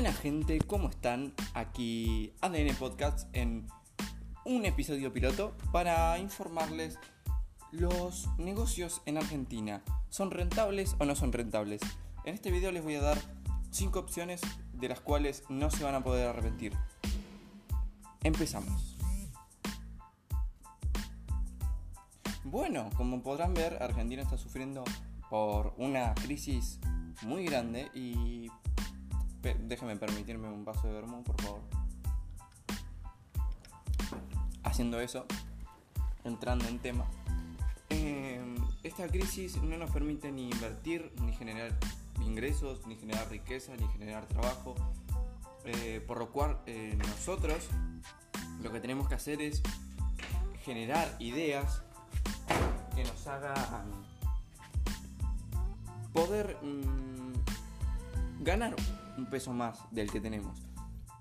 Buena gente, ¿cómo están? Aquí ADN Podcast en un episodio piloto para informarles los negocios en Argentina. ¿Son rentables o no son rentables? En este video les voy a dar 5 opciones de las cuales no se van a poder arrepentir. Empezamos. Bueno, como podrán ver, Argentina está sufriendo por una crisis muy grande y déjenme permitirme un vaso de vermú, por favor. Haciendo eso, entrando en tema, em, esta crisis no nos permite ni invertir, ni generar ingresos, ni generar riqueza, ni generar trabajo. Eh, por lo cual eh, nosotros lo que tenemos que hacer es generar ideas que nos hagan poder mm, ganar un peso más del que tenemos.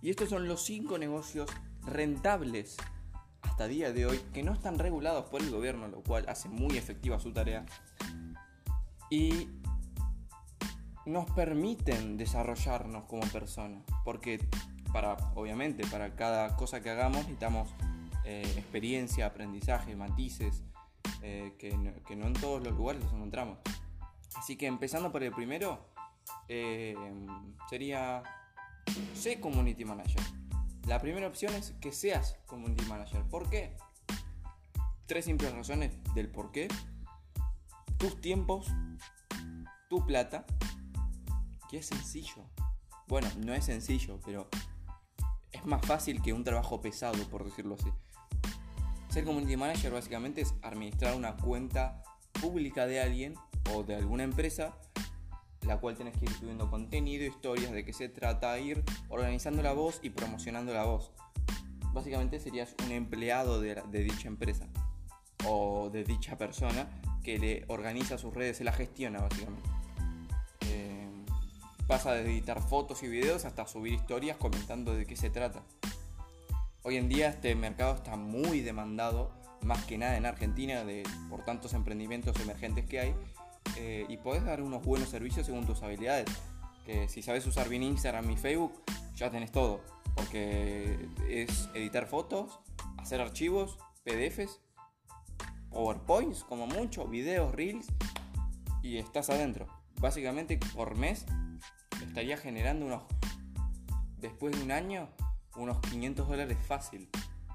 Y estos son los cinco negocios rentables hasta día de hoy que no están regulados por el gobierno, lo cual hace muy efectiva su tarea. Y nos permiten desarrollarnos como personas. Porque para, obviamente, para cada cosa que hagamos necesitamos eh, experiencia, aprendizaje, matices, eh, que, que no en todos los lugares los encontramos. Así que empezando por el primero, eh, sería sé community manager. La primera opción es que seas community manager. ¿Por qué? Tres simples razones del por qué. Tus tiempos, tu plata, que es sencillo. Bueno, no es sencillo, pero es más fácil que un trabajo pesado, por decirlo así. Ser community manager básicamente es administrar una cuenta pública de alguien o de alguna empresa, la cual tenés que ir subiendo contenido, historias de qué se trata, ir organizando la voz y promocionando la voz. Básicamente serías un empleado de, dicha empresa o de dicha persona que le organiza sus redes, se la gestiona básicamente. Eh, pasa de editar fotos y videos hasta subir historias comentando de qué se trata. Hoy en día este mercado está muy demandado, más que nada en Argentina, de, por tantos emprendimientos emergentes que hay, eh, y podés dar unos buenos servicios según tus habilidades. Que si sabes usar bien Instagram y Facebook, ya tenés todo. Porque es editar fotos, hacer archivos, PDFs, PowerPoints como mucho, videos, reels y estás adentro. Básicamente por mes estaría generando unos, después de un año, unos 500 dólares fácil.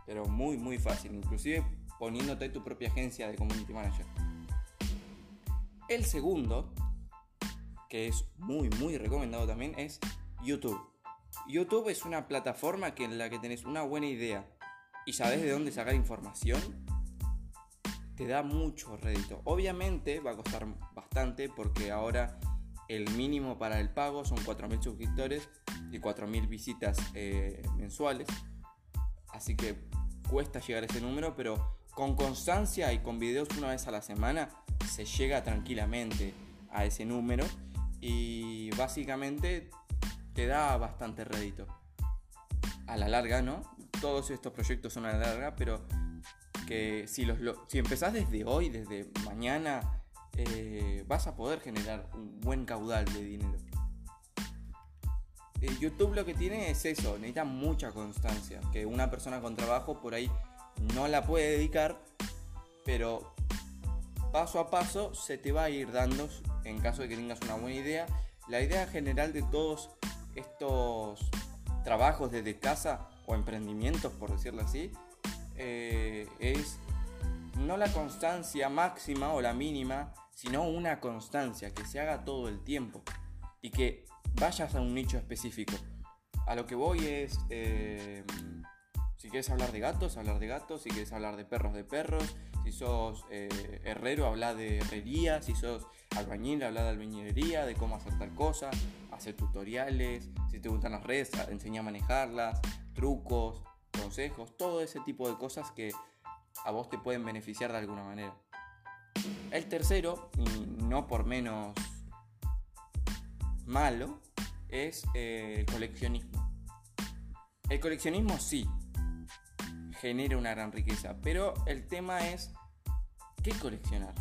Pero muy, muy fácil. Inclusive poniéndote tu propia agencia de community manager. El segundo, que es muy muy recomendado también, es YouTube. YouTube es una plataforma que en la que tenés una buena idea y sabes de dónde sacar información, te da mucho rédito. Obviamente va a costar bastante porque ahora el mínimo para el pago son 4.000 suscriptores y 4.000 visitas eh, mensuales. Así que cuesta llegar a ese número, pero con constancia y con videos una vez a la semana se llega tranquilamente a ese número y básicamente te da bastante rédito. A la larga, ¿no? Todos estos proyectos son a la larga, pero que si, los, si empezás desde hoy, desde mañana, eh, vas a poder generar un buen caudal de dinero. Eh, YouTube lo que tiene es eso, necesita mucha constancia, que una persona con trabajo por ahí no la puede dedicar, pero paso a paso se te va a ir dando en caso de que tengas una buena idea. La idea general de todos estos trabajos desde casa o emprendimientos, por decirlo así, eh, es no la constancia máxima o la mínima, sino una constancia que se haga todo el tiempo y que vayas a un nicho específico. A lo que voy es, eh, si quieres hablar de gatos, hablar de gatos, si quieres hablar de perros, de perros, si sos eh, herrero, habla de herrería. Si sos albañil, habla de albañilería, de cómo hacer tal cosa, hacer tutoriales. Si te gustan las redes, enseña a manejarlas, trucos, consejos, todo ese tipo de cosas que a vos te pueden beneficiar de alguna manera. El tercero, y no por menos malo, es eh, el coleccionismo. El coleccionismo sí, genera una gran riqueza. Pero el tema es, ¿qué coleccionar?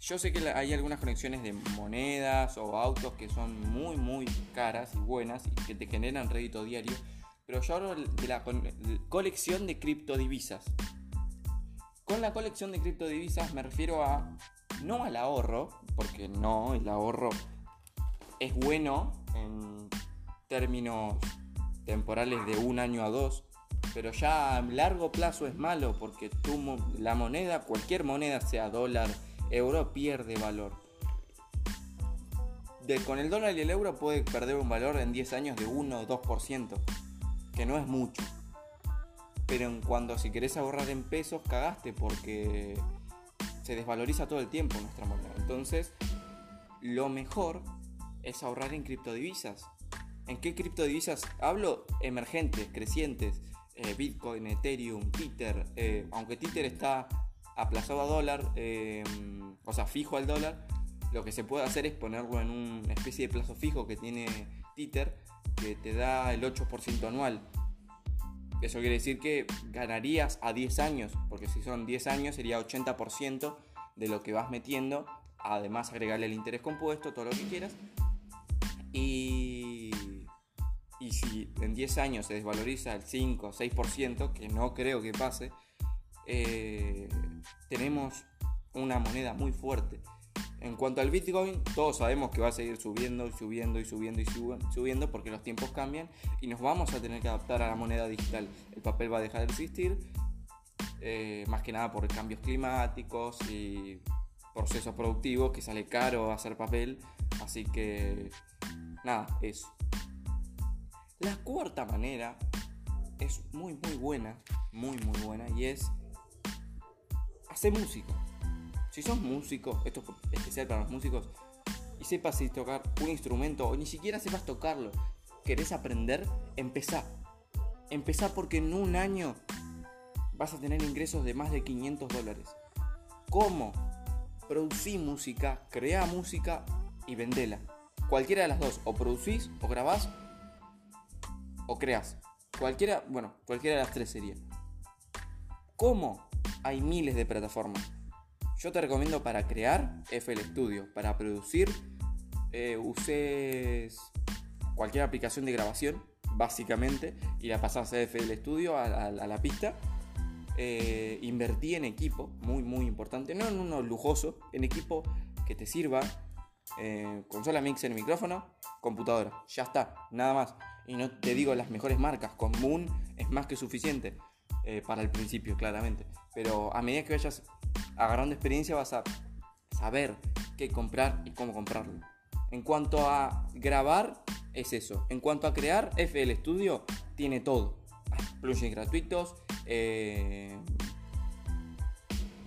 Yo sé que hay algunas conexiones de monedas o autos que son muy muy caras y buenas y que te generan rédito diario, pero yo hablo de la colección de criptodivisas. Con la colección de criptodivisas me refiero a no al ahorro, porque no, el ahorro es bueno en términos temporales de un año a dos, pero ya a largo plazo es malo porque tu, la moneda, cualquier moneda, sea dólar, euro, pierde valor. Con el dólar y el euro puede perder un valor en 10 años de 1 o 2%, que no es mucho. Pero en cuando si querés ahorrar en pesos, cagaste porque se desvaloriza todo el tiempo nuestra moneda. Entonces, lo mejor es ahorrar en criptodivisas. ¿En qué criptodivisas hablo? Emergentes, crecientes. Eh, Bitcoin, Ethereum, Tether. Eh, aunque Tether está aplazado a dólar, eh, o sea, fijo al dólar, lo que se puede hacer es ponerlo en una especie de plazo fijo que tiene Tether, que te da el 8% anual. Eso quiere decir que ganarías a 10 años, porque si son 10 años sería 80% de lo que vas metiendo, además agregarle el interés compuesto, todo lo que quieras. Y, y si en 10 años se desvaloriza el 5 o 6%, que no creo que pase, eh, tenemos una moneda muy fuerte. En cuanto al Bitcoin, todos sabemos que va a seguir subiendo y subiendo y subiendo y subiendo porque los tiempos cambian y nos vamos a tener que adaptar a la moneda digital. El papel va a dejar de existir, eh, más que nada por cambios climáticos y procesos productivos que sale caro hacer papel. Así que, nada, eso. La cuarta manera es muy, muy buena, muy, muy buena y es hacer música. Si sos músico, esto es especial para los músicos, y sepas si tocar un instrumento o ni siquiera sepas tocarlo, querés aprender, empezá. Empezá porque en un año vas a tener ingresos de más de 500 dólares. ¿Cómo? Producí música, crea música y vendela. Cualquiera de las dos, o producís, o grabás, o creas. Cualquiera, bueno, cualquiera de las tres sería. ¿Cómo? Hay miles de plataformas. Yo te recomiendo para crear FL Studio, para producir eh, uses cualquier aplicación de grabación, básicamente, y la pasas a FL Studio a, la pista. Eh, invertí en equipo, muy muy importante, no en uno lujoso, en equipo que te sirva, eh, consola mixer, micrófono, computadora, ya está, nada más. Y no te digo las mejores marcas, con Moon es más que suficiente para el principio, claramente. Pero a medida que vayas agarrando experiencia vas a saber qué comprar y cómo comprarlo. En cuanto a grabar, es eso. En cuanto a crear, FL Studio tiene todo. Plugins gratuitos. Eh,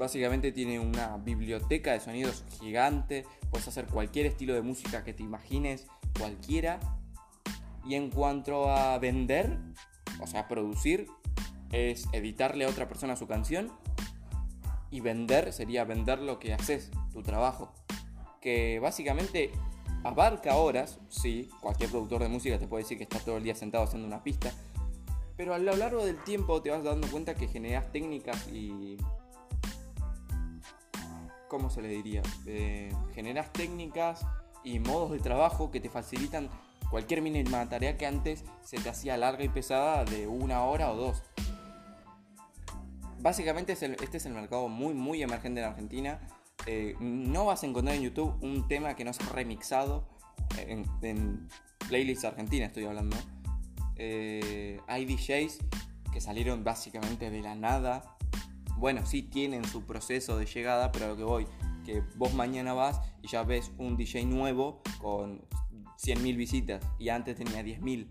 básicamente tiene una biblioteca de sonidos gigante. Puedes hacer cualquier estilo de música que te imagines, cualquiera. Y en cuanto a vender, o sea, producir, es editarle a otra persona su canción y vender sería vender lo que haces, tu trabajo. Que básicamente abarca horas, sí, cualquier productor de música te puede decir que está todo el día sentado haciendo una pista, pero a lo largo del tiempo te vas dando cuenta que generas técnicas y... ¿Cómo se le diría? Eh, generas técnicas y modos de trabajo que te facilitan cualquier mínima tarea que antes se te hacía larga y pesada de una hora o dos básicamente este es el mercado muy, muy emergente en Argentina. Eh, no vas a encontrar en YouTube un tema que no sea remixado en, en playlists argentinas, estoy hablando. Eh, hay DJs que salieron básicamente de la nada. Bueno, sí tienen su proceso de llegada, pero a lo que voy, que vos mañana vas y ya ves un DJ nuevo con 100.000 visitas y antes tenía 10.000.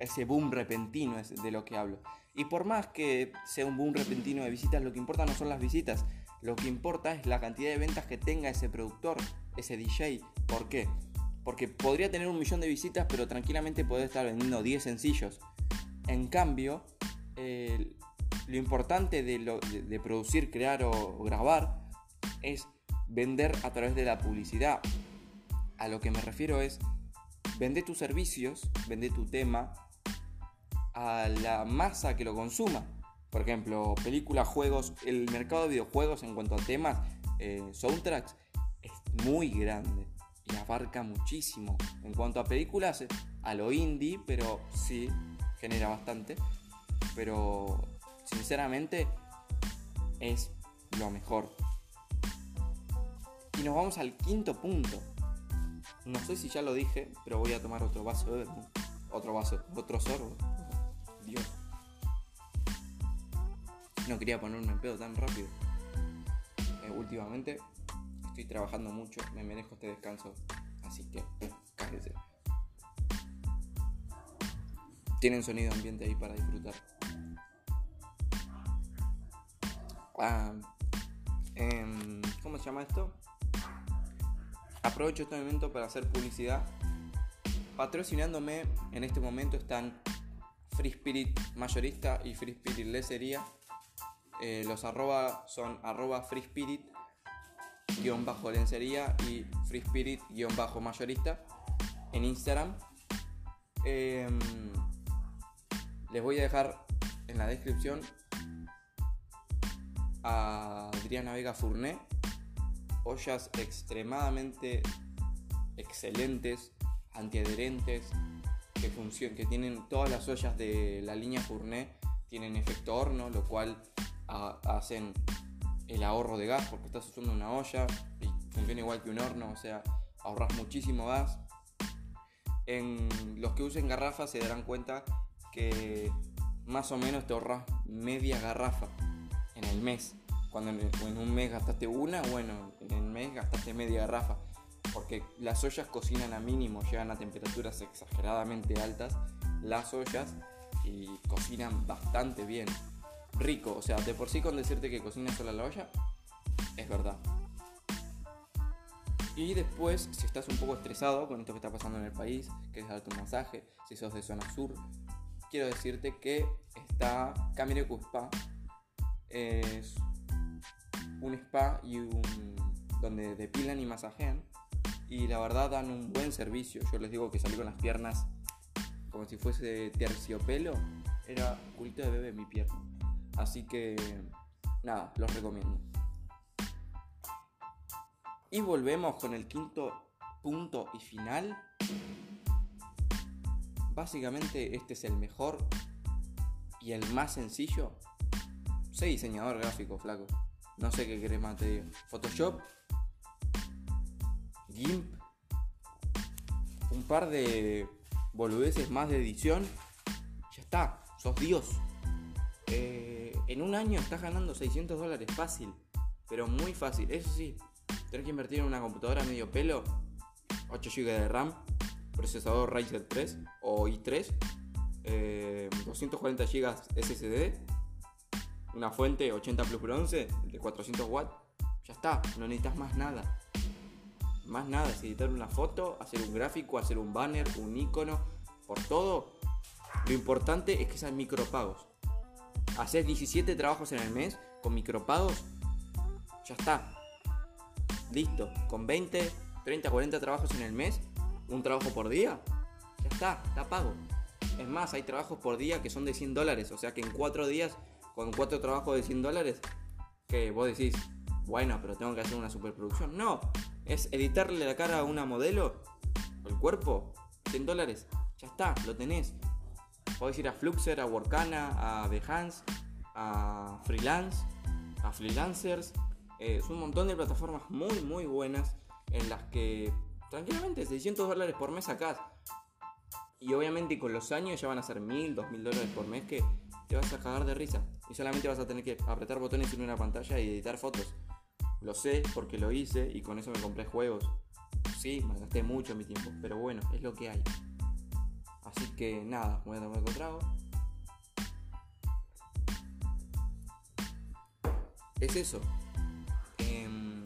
Ese boom repentino es de lo que hablo. Y por más que sea un boom repentino de visitas, lo que importa no son las visitas, lo que importa es la cantidad de ventas que tenga ese productor, ese DJ. ¿Por qué? Porque podría tener un millón de visitas, pero tranquilamente puede estar vendiendo 10 sencillos. En cambio, lo importante de, producir, crear o, grabar es vender a través de la publicidad. A lo que me refiero es, vende tus servicios, vende tu tema, a la masa que lo consuma. Por ejemplo, películas, juegos, el mercado de videojuegos en cuanto a temas, eh, soundtracks, es muy grande y abarca muchísimo. En cuanto a películas, a lo indie, pero sí, genera bastante. Pero sinceramente es lo mejor. Y nos vamos al quinto punto. No sé si ya lo dije, pero voy a tomar otro vaso de otro vaso, otro sorbo. Dios. No quería ponerme en pedo tan rápido. Eh, últimamente estoy trabajando mucho, me merezco este descanso. Así que, cállese. Tienen sonido ambiente ahí para disfrutar. Ah, em, ¿Cómo se llama esto? Aprovecho este momento para hacer publicidad. Patrocinándome en este momento están Free Spirit Mayorista y Free Spirit Lesería. Eh, los arroba son arroba Free Spirit guion bajo lencería y Free Spirit guion bajo mayorista en Instagram. Em, les voy a dejar en la descripción a Adriana Vega Fourné ollas extremadamente excelentes, antiadherentes, que, que tienen todas las ollas de la línea Fourné, tienen efecto horno, lo cual hacen el ahorro de gas porque estás usando una olla y funciona igual que un horno, o sea, ahorras muchísimo gas. En los que usen garrafas se darán cuenta que más o menos te ahorras media garrafa en el mes. Cuando en un mes gastaste una, bueno, en el mes gastaste media garrafa. Porque las ollas cocinan a mínimo, llegan a temperaturas exageradamente altas, las ollas, y cocinan bastante bien. Rico, o sea, de por sí con decirte que cocina sola la olla, es verdad. Y después, si estás un poco estresado con esto que está pasando en el país, que es darte un masaje, si sos de zona sur, quiero decirte que está Camire Spa. Es un spa y un donde depilan y masajean y la verdad dan un buen servicio. Yo les digo que salí con las piernas como si fuese terciopelo, era culito de bebé mi pierna. Así que nada, los recomiendo. Y volvemos con el quinto punto y final. Básicamente este es el mejor y el más sencillo. Soy diseñador gráfico, flaco. No sé qué querés más te digo. Photoshop, GIMP, un par de boludeces más de edición. Ya está, sos Dios. Eh, en un año estás ganando 600 dólares fácil, pero muy fácil. Eso sí, tenés que invertir en una computadora medio pelo, 8 GB de RAM, procesador Ryzen 3 o i3, 240 GB SSD, una fuente 80 plus bronce de 400 watts. Ya está, no necesitas más nada. Más nada, es editar una foto, hacer un gráfico, hacer un banner, un icono, por todo. Lo importante es que sean micropagos. Haces 17 trabajos en el mes con micropagos, ya está. Listo, con 20, 30, 40 trabajos en el mes, un trabajo por día, ya está, está pago. Es más, hay trabajos por día que son de 100 dólares, o sea que en 4 días, con 4 trabajos de 100 dólares, que vos decís, bueno, pero tengo que hacer una superproducción. No, es editarle la cara a una modelo, el cuerpo, 100 dólares, ya está, lo tenés. Podés ir a Fluxer, a Workana, a Behance, a Freelance, a Freelancers. Eh, es un montón de plataformas muy, muy buenas en las que tranquilamente 600 dólares por mes sacás. Y obviamente con los años ya van a ser 1000, 2000 dólares por mes que te vas a cagar de risa. Y solamente vas a tener que apretar botones en una pantalla y editar fotos. Lo sé porque lo hice y con eso me compré juegos. Sí, me gasté mucho mi tiempo, pero bueno, es lo que hay. Así que nada, voy a tomar otro trago. Es eso. Em,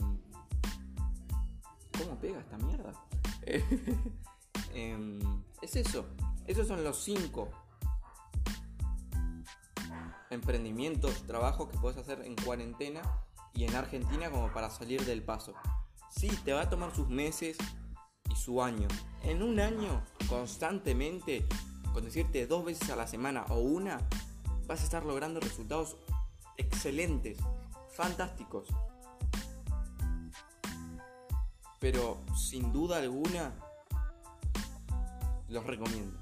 ¿Cómo pega esta mierda? Em, es eso. Esos son los cinco emprendimientos, trabajos que puedes hacer en cuarentena y en Argentina como para salir del paso. Sí, te va a tomar sus meses, su año. En un año, constantemente, con decirte dos veces a la semana o una, vas a estar logrando resultados excelentes, fantásticos. Pero sin duda alguna, los recomiendo.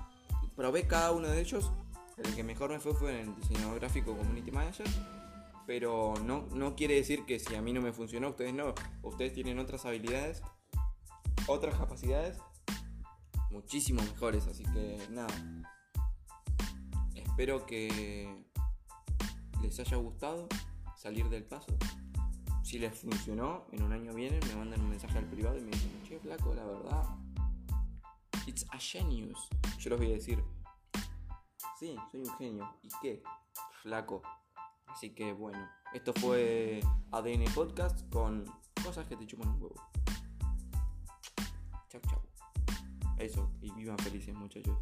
Probé cada uno de ellos. El que mejor me fue fue en el diseñador gráfico Community Manager. Pero no, no quiere decir que si a mí no me funcionó, ustedes no. Ustedes tienen otras habilidades, otras capacidades, muchísimo mejores. Así que nada. Espero que les haya gustado salir del paso. Si les funcionó, en un año vienen, me mandan un mensaje al privado y me dicen, che, flaco, la verdad, it's a genius. Yo les voy a decir, sí, soy un genio. ¿Y qué? Flaco. Así que bueno, esto fue ADN Podcast con cosas que te chupan un huevo. Chau, chau. Eso, y vivan felices muchachos.